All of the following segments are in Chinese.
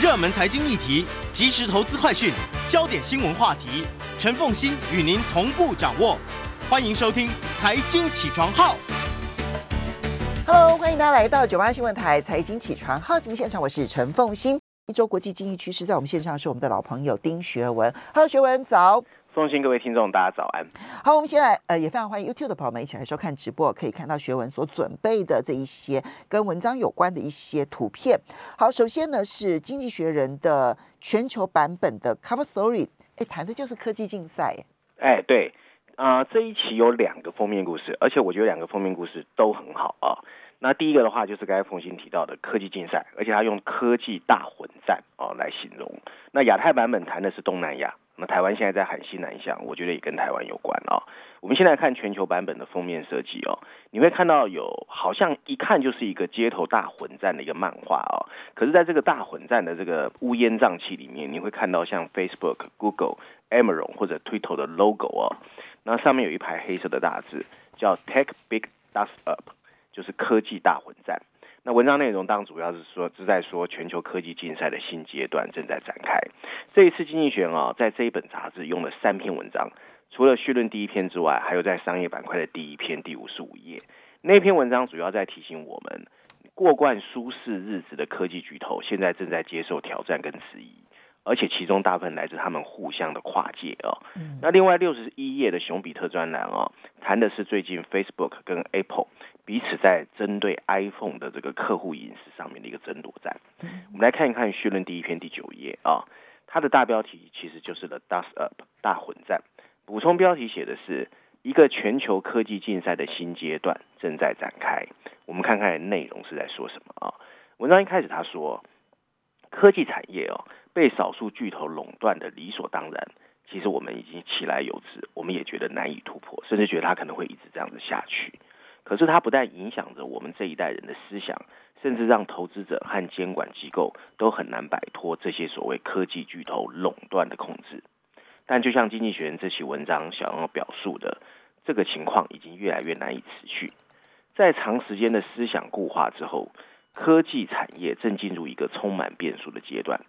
热门财经议题、即时投资快讯、焦点新闻话题，陈凤馨与您同步掌握。欢迎收听《财经起床号》。Hello，欢迎大家来到九八新闻台《财经起床号》节目现场，我是陈凤馨。一周国际经济趋势，在我们线上是我们的老朋友丁学文。Hello，学文早。送信各位听众，大家早安。好，我们先来，呃，也非常欢迎 YouTube 的朋友们一起来收看直播，可以看到学文所准备的这一些跟文章有关的一些图片。好，首先呢是《经济学人》的全球版本的 Cover Story，哎，谈的就是科技竞赛。哎，对，这一期有两个封面故事，而且我觉得两个封面故事都很好啊。那第一个的话就是刚才冯鑫提到的科技竞赛，而且他用科技大混战哦来形容。那亚太版本谈的是东南亚。那台湾现在在喊西南向，我觉得也跟台湾有关、哦。我们现在看全球版本的封面设计哦，你会看到有好像一看就是一个街头大混战的一个漫画哦。可是，在这个大混战的这个乌烟瘴气里面，你会看到像 Facebook、Google、Amazon 或者 Twitter 的 logo 哦。那上面有一排黑色的大字，叫 Tech Big Dust Up，就是科技大混战。那文章内容当主要是说是在说全球科技竞赛的新阶段正在展开。这一次经济学人啊，在这一本杂志用了三篇文章，除了序论第一篇之外，还有在商业板块的第一篇第五十五页。那篇文章主要在提醒我们，过惯舒适日子的科技巨头，现在正在接受挑战跟质疑，而且其中大部分来自他们互相的跨界哦。那另外六十一页的熊彼特专栏哦，谈的是最近 Facebook 跟 Apple。彼此在针对 iPhone 的这个客户隐私上面的一个争夺战。我们来看一看序论第一篇第九页啊，它的大标题其实就是 The Dust Up 大混战。补充标题写的是一个全球科技竞赛的新阶段正在展开。我们看看内容是在说什么啊？文章一开始他说，科技产业哦被少数巨头垄断的理所当然，其实我们已经其来有之，我们也觉得难以突破，甚至觉得它可能会一直这样子下去。可是它不但影响着我们这一代人的思想，甚至让投资者和监管机构都很难摆脱这些所谓科技巨头垄断的控制。但就像《经济学人》这期文章想要表述的，这个情况已经越来越难以持续。在长时间的思想固化之后，科技产业正进入一个充满变数的阶段。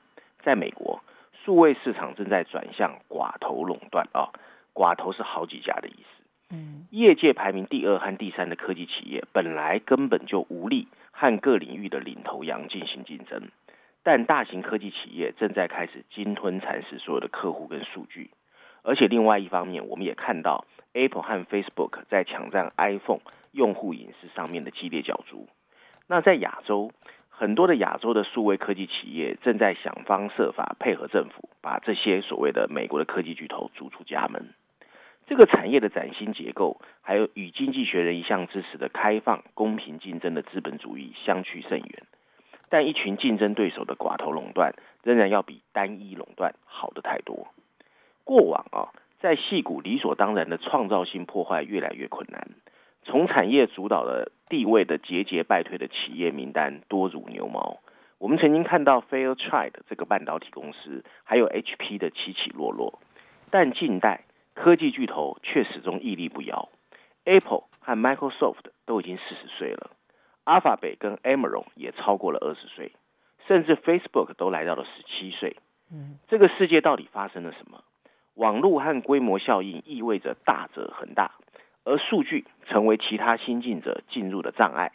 在美国，数位市场正在转向寡头垄断啊，寡头是好几家的意思。嗯，业界排名第二和第三的科技企业本来根本就无力和各领域的领头羊进行竞争，但大型科技企业正在开始鲸吞蚕食所有的客户跟数据，而且另外一方面，我们也看到 Apple 和 Facebook 在抢占 iPhone 用户隐私上面的激烈角逐。那在亚洲，很多的亚洲的数位科技企业正在想方设法配合政府，把这些所谓的美国的科技巨头逐出家门。这个产业的崭新结构，还有与经济学人一向支持的开放、公平竞争的资本主义相去甚远。但一群竞争对手的寡头垄断，仍然要比单一垄断好得太多。过往啊，在矽谷理所当然的创造性破坏越来越困难。从产业主导的地位的节节败退的企业名单多如牛毛。我们曾经看到 Fairchild 这个半导体公司，还有 HP 的起起落落。但近代，科技巨头却始终屹立不摇，Apple 和 Microsoft 都已经四十岁了，Alphabet 跟 Amazon 也超过了二十岁，甚至 Facebook 都来到了十七岁。嗯，这个世界到底发生了什么？网络和规模效应意味着大者恒大，而数据成为其他新进者进入的障碍。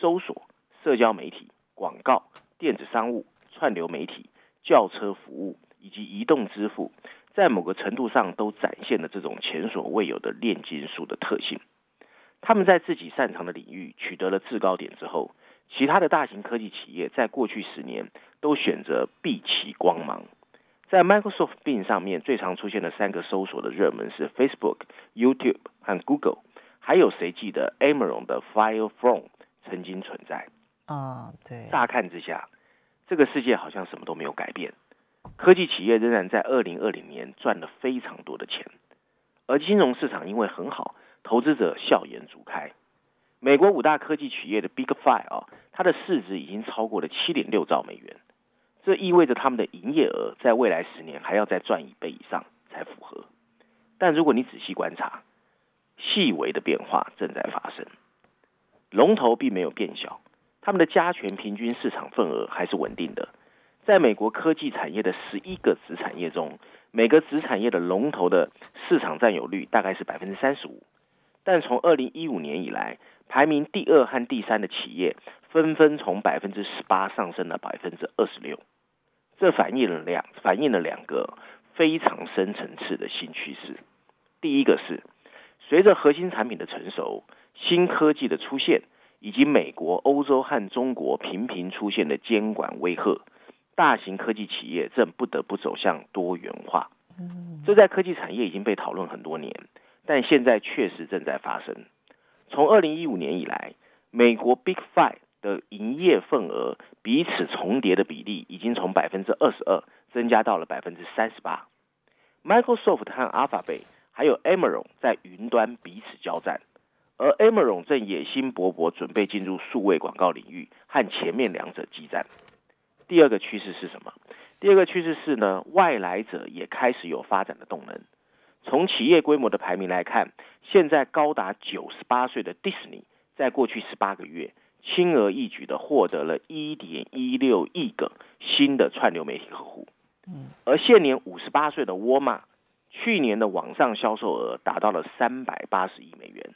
搜索、社交媒体、广告、电子商务、串流媒体、轿车服务以及移动支付。在某个程度上，都展现了这种前所未有的炼金术的特性。他们在自己擅长的领域取得了制高点之后，其他的大型科技企业在过去十年都选择避其光芒。在 Microsoft Bing 上面最常出现的三个搜索的热门是 Facebook、YouTube 和 Google，还有谁记得 Amazon 的 Fire Phone 曾经存在？啊，对。乍看之下，这个世界好像什么都没有改变。科技企业仍然在二零二零年赚了非常多的钱，而金融市场因为很好，投资者笑颜逐开。美国五大科技企业的 Big Five 啊，它的市值已经超过了七点六兆美元，这意味着他们的营业额在未来十年还要再赚一倍以上才符合。但如果你仔细观察，细微的变化正在发生，龙头并没有变小，他们的加权平均市场份额还是稳定的。在美国科技产业的十一个子产业中，每个子产业的龙头的市场占有率大概是百分之三十五。但从二零一五年以来，排名第二和第三的企业纷纷从百分之十八上升了百分之二十六。这反映了两反映了两个非常深层次的新趋势。第一个是，随着核心产品的成熟、新科技的出现，以及美国、欧洲和中国频频出现的监管威吓，大型科技企业正不得不走向多元化。这在科技产业已经被讨论很多年，但现在确实正在发生。从二零一五年以来，美国 Big Five 的营业份额彼此重叠的比例已经从百分之二十二增加到了百分之三十八。Microsoft 和 Alphabet 还有 Amazon 在云端彼此交战，而 Amazon 正野心勃勃，准备进入数位广告领域，和前面两者激战。第二个趋势是什么？第二个趋势是呢，外来者也开始有发展的动能。从企业规模的排名来看，现在高达九十八岁的 Disney 在过去十八个月，轻而易举的获得了一点一六亿个新的串流媒体客户。而现年五十八岁的沃尔玛，去年的网上销售额达到了三百八十亿美元。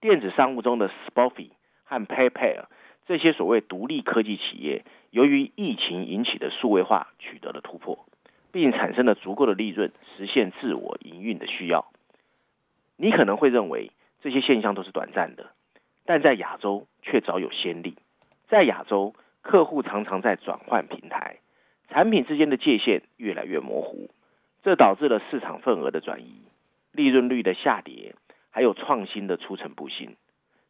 电子商务中的 Spotify 和 PayPal 这些所谓独立科技企业，由于疫情引起的数位化取得了突破，并产生了足够的利润，实现自我营运的需要。你可能会认为这些现象都是短暂的，但在亚洲却早有先例。在亚洲，客户常常在转换平台，产品之间的界限越来越模糊，这导致了市场份额的转移、利润率的下跌，还有创新的出尘不新。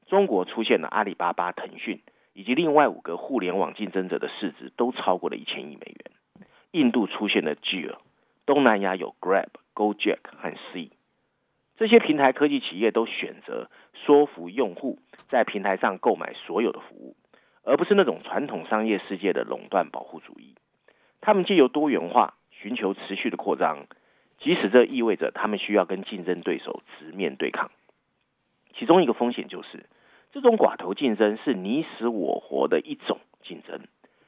中国出现了阿里巴巴、腾讯。以及另外五个互联网竞争者的市值都超过了一千亿美元。印度出现了 Jio，东南亚有 Grab、Gojek 和 C。这些平台科技企业都选择说服用户在平台上购买所有的服务，而不是那种传统商业世界的垄断保护主义。他们借由多元化寻求持续的扩张，即使这意味着他们需要跟竞争对手直面对抗。其中一个风险就是。这种寡头竞争是你死我活的一种竞争，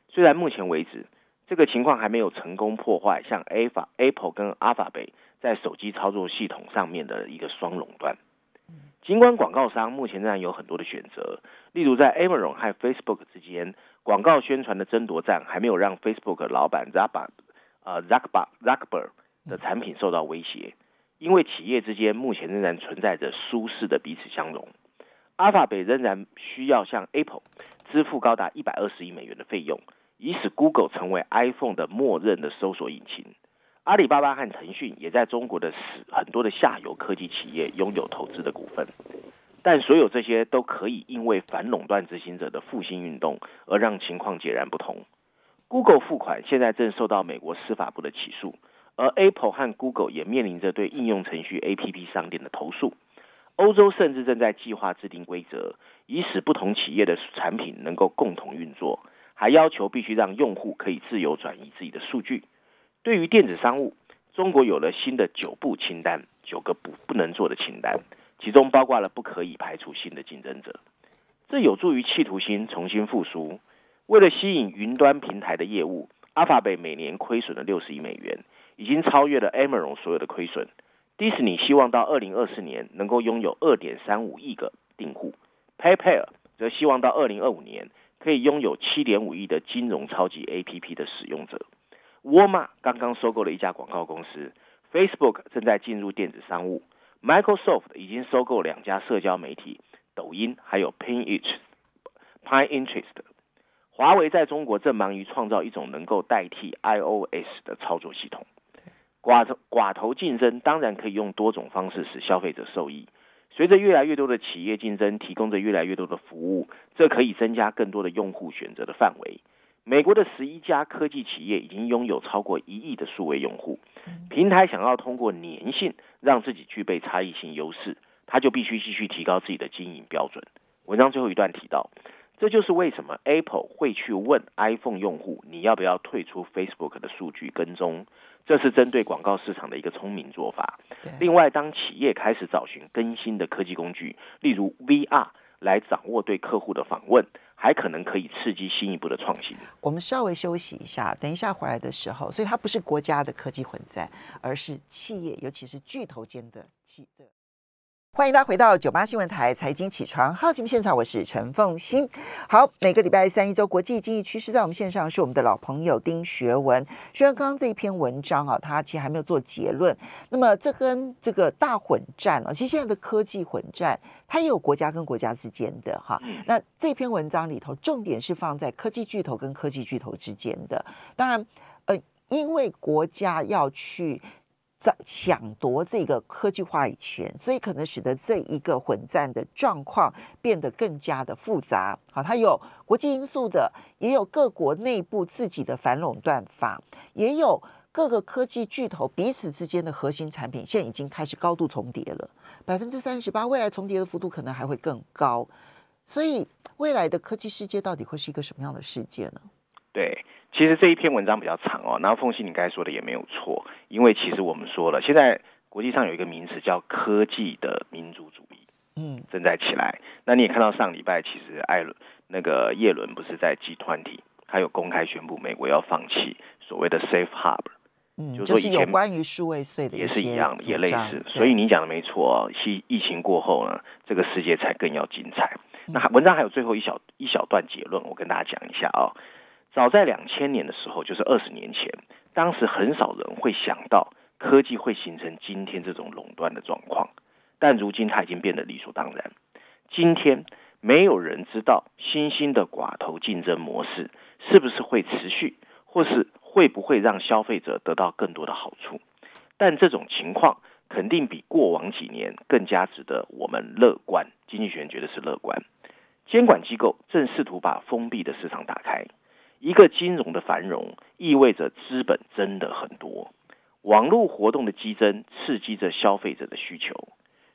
虽然目前为止这个情况还没有成功破坏像 Apple 跟 Alphabet 在手机操作系统上面的一个双垄断。尽管广告商目前仍然有很多的选择，例如在 Amazon 和 Facebook 之间，广告宣传的争夺战还没有让 Facebook 老板 Zuckerberg 呃 Zuckerberg Zuckerberg 的产品受到威胁，因为企业之间目前仍然存在着舒适的彼此相容。阿法贝仍然需要向 Apple 支付高达一百二十亿美元的费用，以使 Google 成为 iPhone 的默认的搜索引擎。阿里巴巴和腾讯也在中国的很多的下游科技企业拥有投资的股份，但所有这些都可以因为反垄断执行者的复兴运动而让情况截然不同。Google 付款现在正受到美国司法部的起诉，而 Apple 和 Google 也面临着对应用程序 APP 商店的投诉。欧洲甚至正在计划制定规则，以使不同企业的产品能够共同运作，还要求必须让用户可以自由转移自己的数据。对于电子商务，中国有了新的九不清单，九个不不能做的清单，其中包括了不可以排除新的竞争者。这有助于企图心重新复苏。为了吸引云端平台的业务，Alphabet 每年亏损了六十亿美元，已经超越了 Amazon 所有的亏损。迪士尼希望到二零二四年能够拥有二点三五亿个订户，PayPal 则希望到二零二五年可以拥有七点五亿的金融超级 APP 的使用者。沃尔玛刚刚收购了一家广告公司，Facebook 正在进入电子商务，Microsoft 已经收购两家社交媒体，抖音还有 Pinterest。Pinterest。华为在中国正忙于创造一种能够代替 iOS 的操作系统。寡头寡头竞争当然可以用多种方式使消费者受益。随着越来越多的企业竞争，提供着越来越多的服务，这可以增加更多的用户选择的范围。美国的十一家科技企业已经拥有超过一亿的数位用户。平台想要通过粘性让自己具备差异性优势，它就必须继续提高自己的经营标准。文章最后一段提到，这就是为什么 Apple 会去问 iPhone 用户，你要不要退出 Facebook 的数据跟踪。这是针对广告市场的一个聪明做法。另外，当企业开始找寻更新的科技工具，例如 VR，来掌握对客户的访问，还可能可以刺激新一步的创新。我们稍微休息一下，等一下回来的时候，所以它不是国家的科技混战，而是企业，尤其是巨头间的企的。欢迎大家回到九八新闻台财经起床好节目现场，我是陈凤欣。好，每个礼拜三一周国际经济趋势，在我们线上是我们的老朋友丁学文。学文刚刚这一篇文章啊，他其实还没有做结论。那么这跟这个大混战啊，其实现在的科技混战，它也有国家跟国家之间的哈。那这篇文章里头，重点是放在科技巨头跟科技巨头之间的。当然，呃，因为国家要去。在抢夺这个科技话语权，所以可能使得这一个混战的状况变得更加的复杂。好，它有国际因素的，也有各国内部自己的反垄断法，也有各个科技巨头彼此之间的核心产品，现在已经开始高度重叠了，百分之三十八，未来重叠的幅度可能还会更高。所以，未来的科技世界到底会是一个什么样的世界呢？对。其实这一篇文章比较长哦，然后凤西你刚才说的也没有错，因为其实我们说了，现在国际上有一个名词叫科技的民族主义，嗯，正在起来。那你也看到上礼拜，其实艾伦那个叶伦不是在集团体他有公开宣布美国要放弃所谓的 Safe Harbor，嗯，就是说以前有关于数位税的也是一样的，也类似。所以你讲的没错，疫疫情过后呢，这个世界才更要精彩。那文章还有最后一小一小段结论，我跟大家讲一下啊。早在两千年的时候，就是二十年前，当时很少人会想到科技会形成今天这种垄断的状况，但如今它已经变得理所当然。今天没有人知道新兴的寡头竞争模式是不是会持续，或是会不会让消费者得到更多的好处，但这种情况肯定比过往几年更加值得我们乐观。经济学人觉得是乐观，监管机构正试图把封闭的市场打开。一个金融的繁荣意味着资本真的很多，网络活动的激增刺激着消费者的需求。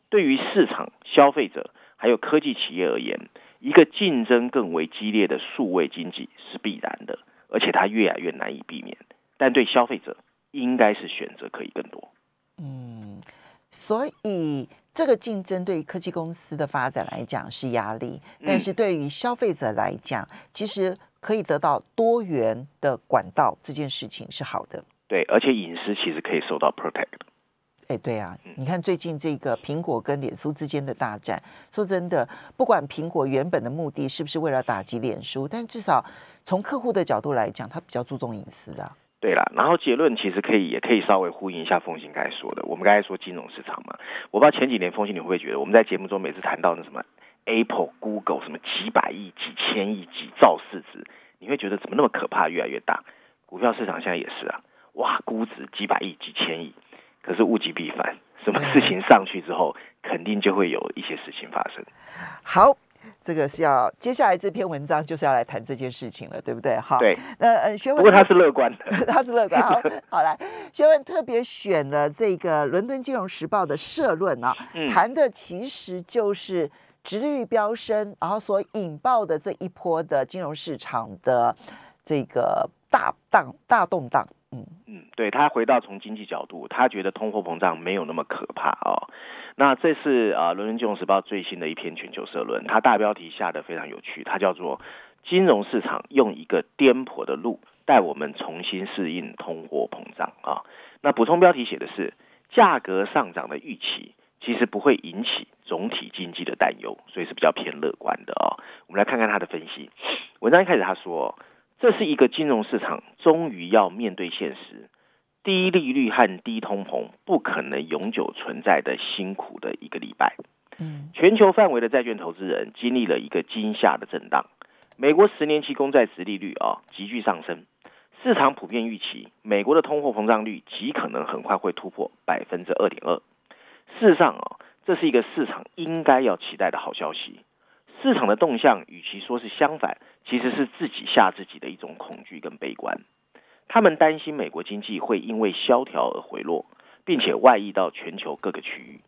对于市场、消费者还有科技企业而言，一个竞争更为激烈的数位经济是必然的，而且它越来越难以避免。但对消费者，应该是选择可以更多。嗯，所以这个竞争对于科技公司的发展来讲是压力，但是对于消费者来讲，其实。可以得到多元的管道，这件事情是好的。对，而且隐私其实可以受到 protect。哎，对啊，你看最近这个苹果跟脸书之间的大战，说真的，不管苹果原本的目的是不是为了打击脸书，但至少从客户的角度来讲，他比较注重隐私啊。对啦，然后结论其实可以也可以稍微呼应一下风行刚才说的。我们刚才说金融市场嘛，我不知道前几年风行你会不会觉得，我们在节目中每次谈到那什么？Apple、Google 什么几百亿、几千亿、几兆市值，你会觉得怎么那么可怕？越来越大，股票市场现在也是啊，哇，估值几百亿、几千亿，可是物极必反，什么事情上去之后，肯定就会有一些事情发生。好。这个是要接下来这篇文章就是要来谈这件事情了，对不对？好，对。那呃，学文不过他是乐观的，他是乐观。好，好来，学文特别选了这个《伦敦金融时报》的社论啊，嗯、谈的其实就是殖率飙升，然后所引爆的这一波的金融市场的这个大荡、大动荡。嗯嗯，对，他回到从经济角度，他觉得通货膨胀没有那么可怕哦。那这是啊，《伦敦金融时报》最新的一篇全球社论，它大标题下得非常有趣，它叫做“金融市场用一个颠簸的路带我们重新适应通货膨胀”啊。那补充标题写的是“价格上涨的预期其实不会引起总体经济的担忧”，所以是比较偏乐观的哦。我们来看看他的分析。文章一开始他说：“这是一个金融市场终于要面对现实。”低利率和低通膨不可能永久存在的辛苦的一个礼拜。嗯，全球范围的债券投资人经历了一个惊吓的震荡。美国十年期公债殖利率啊急剧上升，市场普遍预期美国的通货膨胀率极可能很快会突破百分之二点二。事实上啊，这是一个市场应该要期待的好消息。市场的动向与其说是相反，其实是自己吓自己的一种恐惧跟悲观。他们担心美国经济会因为萧条而回落，并且外溢到全球各个区域。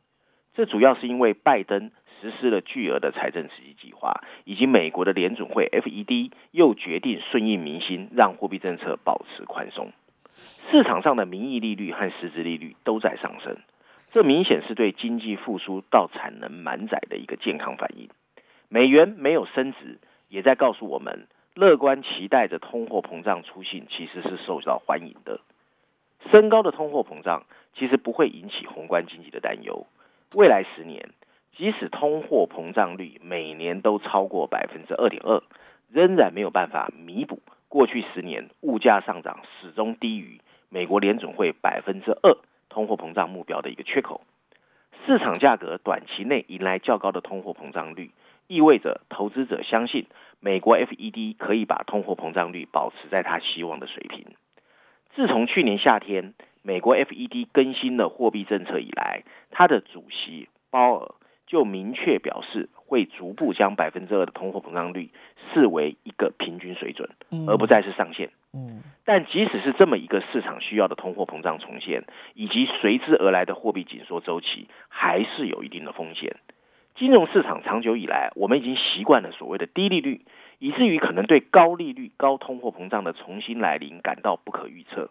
这主要是因为拜登实施了巨额的财政刺激计划，以及美国的联准会 FED 又决定顺应民心，让货币政策保持宽松。市场上的名义利率和实质利率都在上升，这明显是对经济复苏到产能满载的一个健康反应。美元没有升值。也在告诉我们，乐观期待着通货膨胀出现其实是受到欢迎的。升高的通货膨胀其实不会引起宏观经济的担忧。未来十年，即使通货膨胀率每年都超过百分之二点二，仍然没有办法弥补过去十年物价上涨始终低于美国联准会百分之二通货膨胀目标的一个缺口。市场价格短期内迎来较高的通货膨胀率，意味着投资者相信美国 FED 可以把通货膨胀率保持在他希望的水平。自从去年夏天美国 FED 更新了货币政策以来，他的主席鲍尔就明确表示，会逐步将百分之二的通货膨胀率视为一个平均水准，而不再是上限。嗯，但即使是这么一个市场需要的通货膨胀重现，以及随之而来的货币紧缩周期，还是有一定的风险。金融市场长久以来，我们已经习惯了所谓的低利率，以至于可能对高利率、高通货膨胀的重新来临感到不可预测。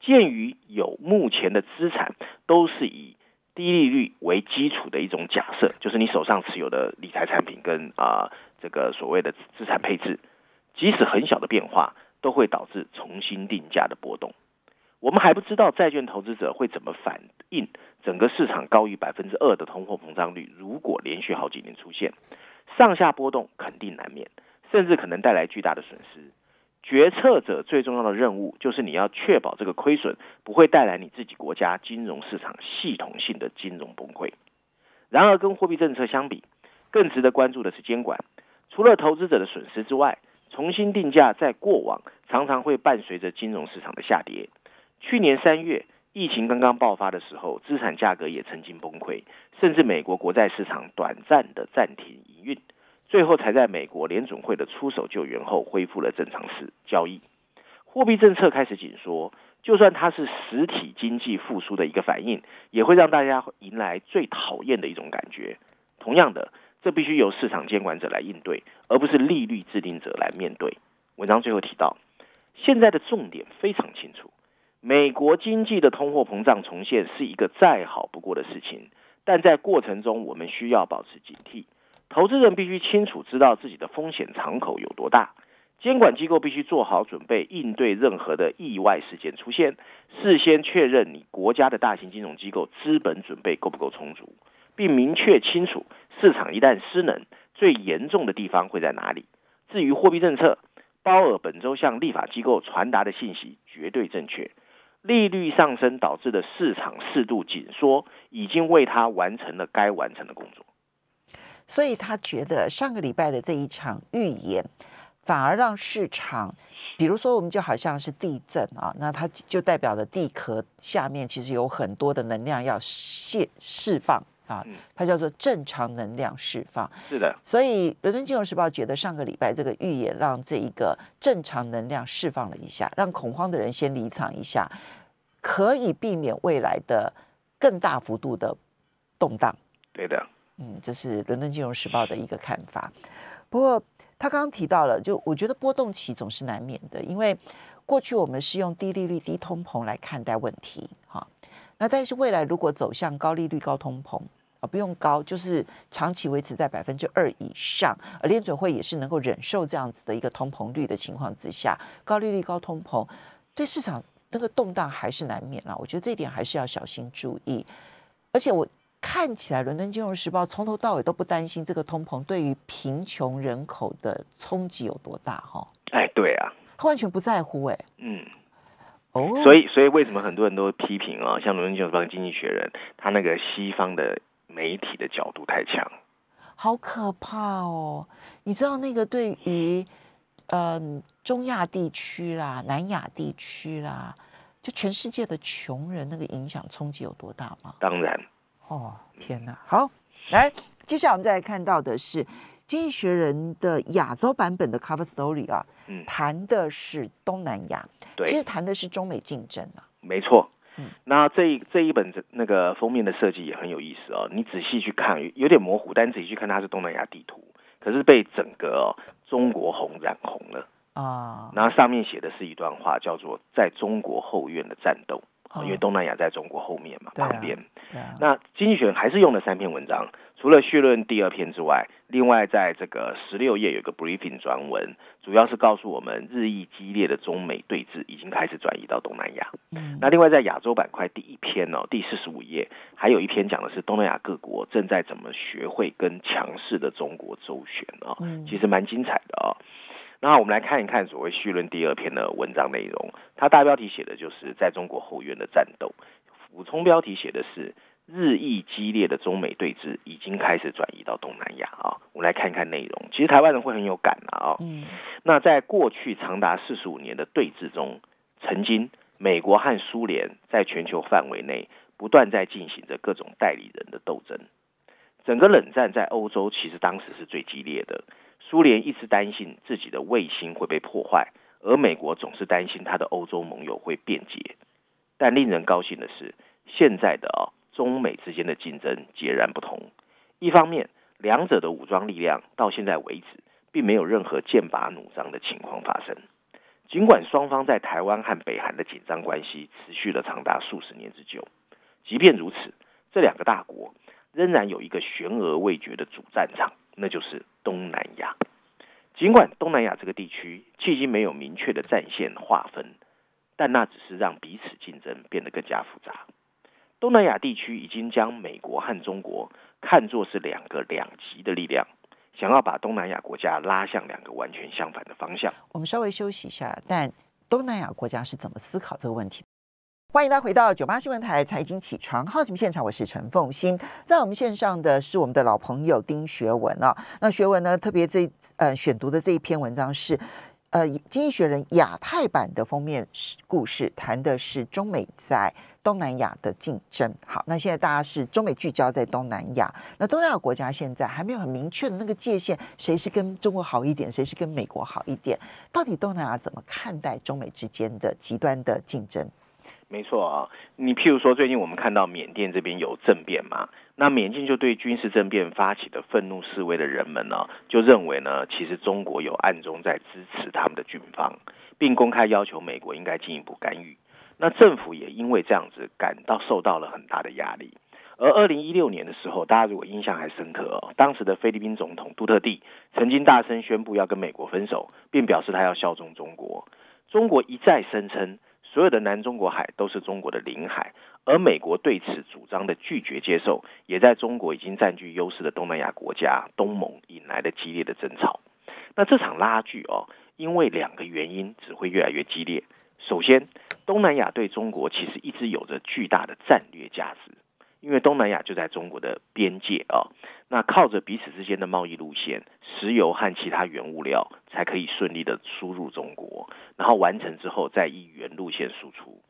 鉴于有目前的资产都是以低利率为基础的一种假设，就是你手上持有的理财产品跟啊、这个所谓的资产配置，即使很小的变化都会导致重新定价的波动。我们还不知道债券投资者会怎么反应整个市场高于百分之二的通货膨胀率，如果连续好几年出现上下波动，肯定难免，甚至可能带来巨大的损失。决策者最重要的任务就是你要确保这个亏损不会带来你自己国家金融市场系统性的金融崩溃。然而，跟货币政策相比，更值得关注的是监管。除了投资者的损失之外，重新定价在过往常常会伴随着金融市场的下跌。去年三月，疫情刚刚爆发的时候，资产价格也曾经崩溃，甚至美国国债市场短暂的暂停营运。最后才在美国联准会的出手救援后恢复了正常式交易，货币政策开始紧缩，就算它是实体经济复苏的一个反应，也会让大家迎来最讨厌的一种感觉。同样的，这必须由市场监管者来应对，而不是利率制定者来面对。文章最后提到，现在的重点非常清楚，美国经济的通货膨胀重现是一个再好不过的事情，但在过程中我们需要保持警惕。投资人必须清楚知道自己的风险敞口有多大，监管机构必须做好准备应对任何的意外事件出现，事先确认你国家的大型金融机构资本准备够不够充足，并明确清楚市场一旦失能，最严重的地方会在哪里。至于货币政策，鲍尔本周向立法机构传达的信息绝对正确，利率上升导致的市场适度紧缩已经为他完成了该完成的工作。所以他觉得上个礼拜的这一场预言，反而让市场，比如说我们就好像是地震啊，那它就代表了地壳下面其实有很多的能量要泄释放啊，它叫做正常能量释放。是的。所以《伦敦金融时报》觉得上个礼拜这个预言让这一个正常能量释放了一下，让恐慌的人先离场一下，可以避免未来的更大幅度的动荡。对的。嗯，这是《伦敦金融时报》的一个看法。不过他刚刚提到了，就我觉得波动期总是难免的，因为过去我们是用低利率、低通膨来看待问题，哈。那但是未来如果走向高利率、高通膨啊，不用高，就是长期维持在百分之二以上，而联准会也是能够忍受这样子的一个通膨率的情况之下，高利率、高通膨对市场那个动荡还是难免啊。我觉得这一点还是要小心注意，而且我。看起来，《伦敦金融时报》从头到尾都不担心这个通膨对于贫穷人口的冲击有多大，哈？哎，对啊，他完全不在乎，哎，嗯，哦，所以，所以为什么很多人都批评啊？像《伦敦金融时报》《经济学人》，他那个西方的媒体的角度太强，好可怕哦！你知道那个对于嗯中亚地区啦、南亚地区啦，就全世界的穷人那个影响冲击有多大吗？当然。哦，天哪！好，来，接下来我们再来看到的是《经济学人》的亚洲版本的 cover story 啊，嗯，谈的是东南亚，对，其实谈的是中美竞争啊，没错，嗯，那这一这一本那个封面的设计也很有意思哦，你仔细去看，有点模糊，但仔细去看它是东南亚地图，可是被整个哦中国红染红了。啊，然后上面写的是一段话，叫做“在中国后院的战斗”。因为东南亚在中国后面嘛，旁边。那经济学还是用了三篇文章，除了绪论第二篇之外，另外在这个十六页有个 briefing 专文，主要是告诉我们日益激烈的中美对峙已经开始转移到东南亚。嗯，那另外在亚洲板块第一篇哦，第四十五页还有一篇讲的是东南亚各国正在怎么学会跟强势的中国周旋哦，其实蛮精彩的哦。那我们来看一看所谓绪论第二篇的文章内容，它大标题写的就是在中国后院的战斗，补充标题写的是日益激烈的中美对峙已经开始转移到东南亚啊。我们来看一看内容，其实台湾人会很有感啊。嗯。那在过去长达四十五年的对峙中，曾经美国和苏联在全球范围内不断在进行着各种代理人的斗争。整个冷战在欧洲其实当时是最激烈的。苏联一直担心自己的卫星会被破坏，而美国总是担心他的欧洲盟友会变节。但令人高兴的是，现在的中美之间的竞争截然不同。一方面，两者的武装力量到现在为止并没有任何剑拔弩张的情况发生。尽管双方在台湾和北韩的紧张关系持续了长达数十年之久，即便如此，这两个大国仍然有一个悬而未决的主战场。那就是东南亚。尽管东南亚这个地区迄今没有明确的战线划分，但那只是让彼此竞争变得更加复杂。东南亚地区已经将美国和中国看作是两个两极的力量，想要把东南亚国家拉向两个完全相反的方向。我们稍微休息一下，但东南亚国家是怎么思考这个问题？欢迎大家回到九八新闻台财经起床号节目现场，我是陈凤欣，在我们线上的是我们的老朋友丁学文啊。那学文呢，特别这呃选读的这一篇文章是呃《经济学人》亚太版的封面故事，谈的是中美在东南亚的竞争。好，那现在大家是中美聚焦在东南亚，那东南亚国家现在还没有很明确的那个界限，谁是跟中国好一点，谁是跟美国好一点？到底东南亚怎么看待中美之间的极端的竞争？没错啊，你譬如说，最近我们看到缅甸这边有政变嘛，那缅甸就对军事政变发起的愤怒示威的人们呢，就认为呢，其实中国有暗中在支持他们的军方，并公开要求美国应该进一步干预。那政府也因为这样子感到受到了很大的压力。而二零一六年的时候，大家如果印象还深刻哦，当时的菲律宾总统杜特地曾经大声宣布要跟美国分手，并表示他要效忠中国。中国一再声称。所有的南中国海都是中国的领海，而美国对此主张的拒绝接受，也在中国已经占据优势的东南亚国家东盟引来了激烈的争吵。那这场拉锯哦，因为两个原因只会越来越激烈。首先，东南亚对中国其实一直有着巨大的战略价值。因为东南亚就在中国的边界啊，那靠着彼此之间的贸易路线，石油和其他原物料才可以顺利的输入中国，然后完成之后再以原路线输出。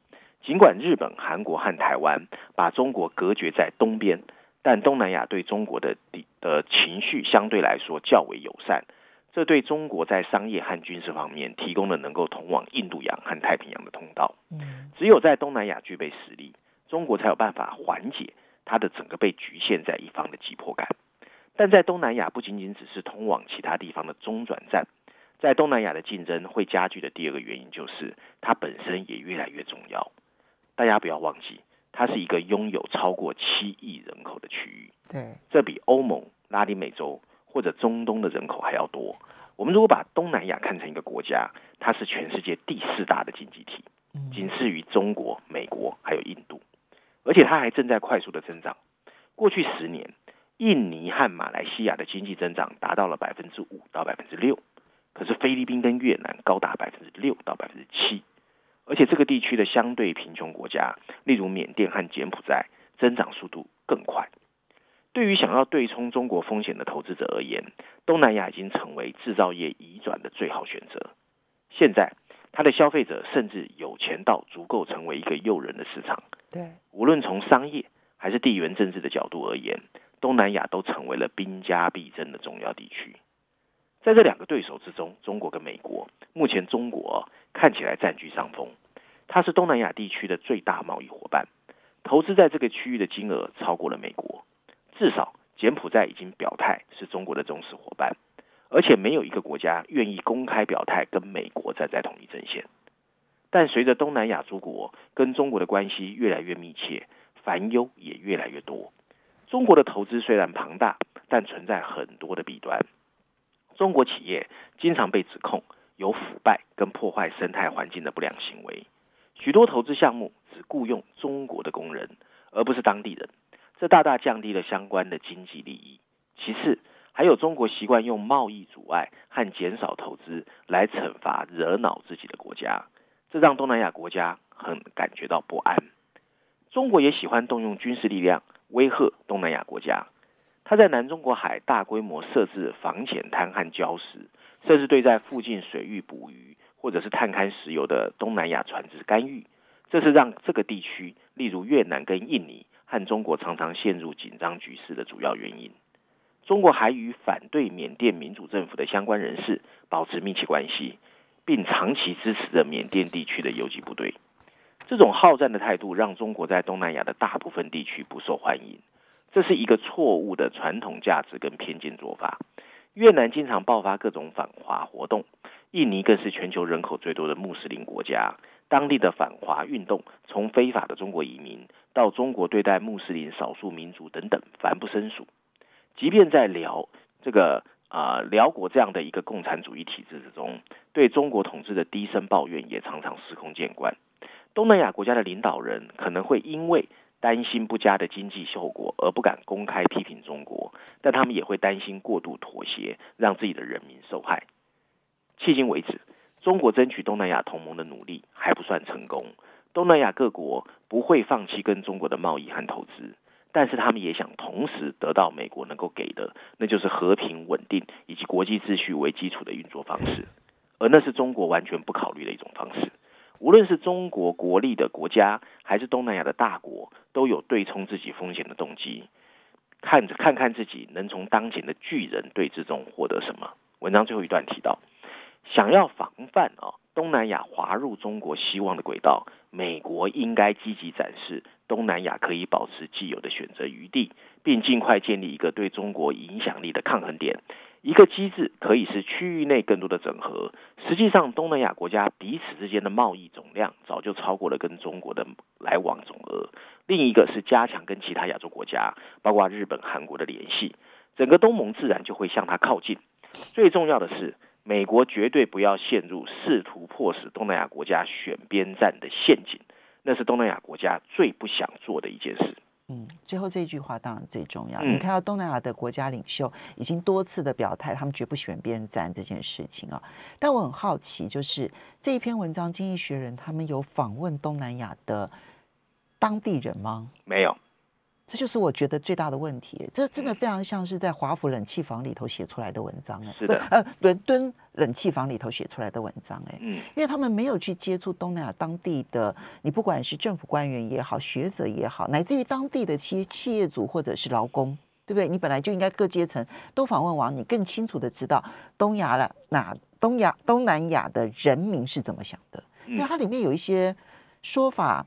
尽管日本、韩国和台湾把中国隔绝在东边，但东南亚对中国的的情绪相对来说较为友善，这对中国在商业和军事方面提供了能够通往印度洋和太平洋的通道。只有在东南亚具备实力，中国才有办法缓解。它的整个被局限在一方的急迫感，但在东南亚不仅仅只是通往其他地方的中转站，在东南亚的竞争会加剧的第二个原因就是它本身也越来越重要。大家不要忘记，它是一个拥有超过七亿人口的区域，对，这比欧盟、拉丁美洲或者中东的人口还要多。我们如果把东南亚看成一个国家，它是全世界第四大的经济体，仅次于中国、美国还有印度。而且它还正在快速的增长。过去十年，印尼和马来西亚的经济增长达到了百分之五到百分之六，可是菲律宾跟越南高达百分之六到百分之七。而且这个地区的相对贫穷国家，例如缅甸和柬埔寨，增长速度更快。对于想要对冲中国风险的投资者而言，东南亚已经成为制造业移转的最好选择。现在，它的消费者甚至有钱到足够成为一个诱人的市场。对，无论从商业还是地缘政治的角度而言，东南亚都成为了兵家必争的重要地区。在这两个对手之中，中国跟美国，目前中国看起来占据上风。它是东南亚地区的最大贸易伙伴，投资在这个区域的金额超过了美国。至少柬埔寨已经表态是中国的忠实伙伴，而且没有一个国家愿意公开表态跟美国站在同一阵线。但随着东南亚诸国跟中国的关系越来越密切，烦忧也越来越多。中国的投资虽然庞大，但存在很多的弊端。中国企业经常被指控有腐败跟破坏生态环境的不良行为，许多投资项目只雇佣中国的工人，而不是当地人，这大大降低了相关的经济利益。其次，还有中国习惯用贸易阻碍和减少投资来惩罚惹恼自己的国家，这让东南亚国家很感觉到不安。中国也喜欢动用军事力量威吓东南亚国家，他在南中国海大规模设置防潜滩和礁石，甚至对在附近水域捕鱼或者是探勘石油的东南亚船只干预，这是让这个地区，例如越南跟印尼和中国常常陷入紧张局势的主要原因。中国还与反对缅甸民主政府的相关人士保持密切关系，并长期支持着缅甸地区的游击部队。这种好战的态度让中国在东南亚的大部分地区不受欢迎，这是一个错误的传统价值跟偏见做法。越南经常爆发各种反华活动，印尼更是全球人口最多的穆斯林国家，当地的反华运动从非法的中国移民到中国对待穆斯林少数民族等等，繁不胜数。即便在辽这个啊辽国这样的一个共产主义体制之中，对中国统治的低声抱怨也常常司空见惯。东南亚国家的领导人可能会因为担心不佳的经济效果而不敢公开批评中国，但他们也会担心过度妥协，让自己的人民受害。迄今为止，中国争取东南亚同盟的努力还不算成功。东南亚各国不会放弃跟中国的贸易和投资。但是他们也想同时得到美国能够给的，那就是和平稳定以及国际秩序为基础的运作方式，而那是中国完全不考虑的一种方式。无论是中国国力的国家，还是东南亚的大国，都有对冲自己风险的动机，看着看看自己能从当前的巨人对峙中获得什么。文章最后一段提到，想要防范啊东南亚滑入中国希望的轨道，美国应该积极展示。东南亚可以保持既有的选择余地，并尽快建立一个对中国影响力的抗衡点。一个机制可以是区域内更多的整合。实际上，东南亚国家彼此之间的贸易总量早就超过了跟中国的来往总额。另一个是加强跟其他亚洲国家，包括日本、韩国的联系，整个东盟自然就会向它靠近。最重要的是，美国绝对不要陷入试图迫使东南亚国家选边站的陷阱。那是东南亚国家最不想做的一件事。嗯，最后这一句话当然最重要。嗯、你看到东南亚的国家领袖已经多次的表态，他们绝不选边站这件事情啊。但我很好奇，就是这一篇文章，《经济学人》他们有访问东南亚的当地人吗？没有。这就是我觉得最大的问题，这真的非常像是在华府冷气房里头写出来的文章哎，是的，呃，伦敦冷气房里头写出来的文章哎，嗯，因为他们没有去接触东南亚当地的，你不管是政府官员也好，学者也好，乃至于当地的企企业主或者是劳工，对不对？你本来就应该各阶层都访问完，你更清楚的知道东亚了，那东亚东南亚的人民是怎么想的，因为它里面有一些说法。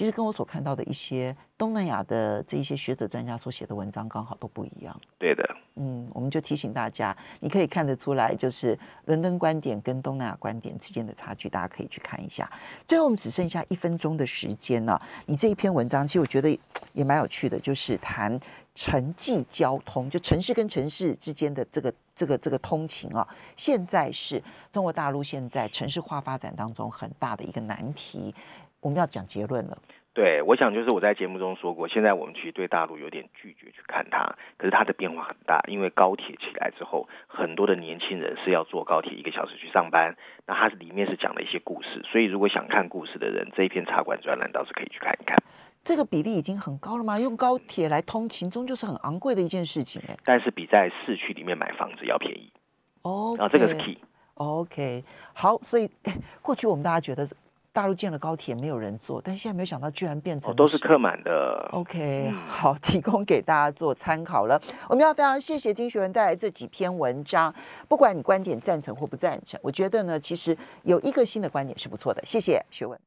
其实跟我所看到的一些东南亚的这一些学者专家所写的文章刚好都不一样。对的，嗯，我们就提醒大家，你可以看得出来，就是伦敦观点跟东南亚观点之间的差距，大家可以去看一下。最后我们只剩下一分钟的时间了，你这一篇文章其实我觉得也蛮有趣的，就是谈城际交通，就城市跟城市之间的这个这个这个通勤啊，现在是中国大陆现在城市化发展当中很大的一个难题。我们要讲结论了。对，我想就是我在节目中说过，现在我们其实对大陆有点拒绝去看它，可是它的变化很大，因为高铁起来之后，很多的年轻人是要坐高铁一个小时去上班，那它里面是讲了一些故事，所以如果想看故事的人，这一篇茶馆专栏倒是可以去看一看。这个比例已经很高了吗？用高铁来通勤终究是很昂贵的一件事情哎。但是比在市区里面买房子要便宜哦。然后这个是 key。OK，好，所以 过去我们大家觉得。大陆建了高铁，没有人坐，但是现在没有想到，居然变成、哦、都是客满的。OK，好，提供给大家做参考了。我们要非常谢谢丁学文带来这几篇文章，不管你观点赞成或不赞成，我觉得呢，其实有一个新的观点是不错的。谢谢学文。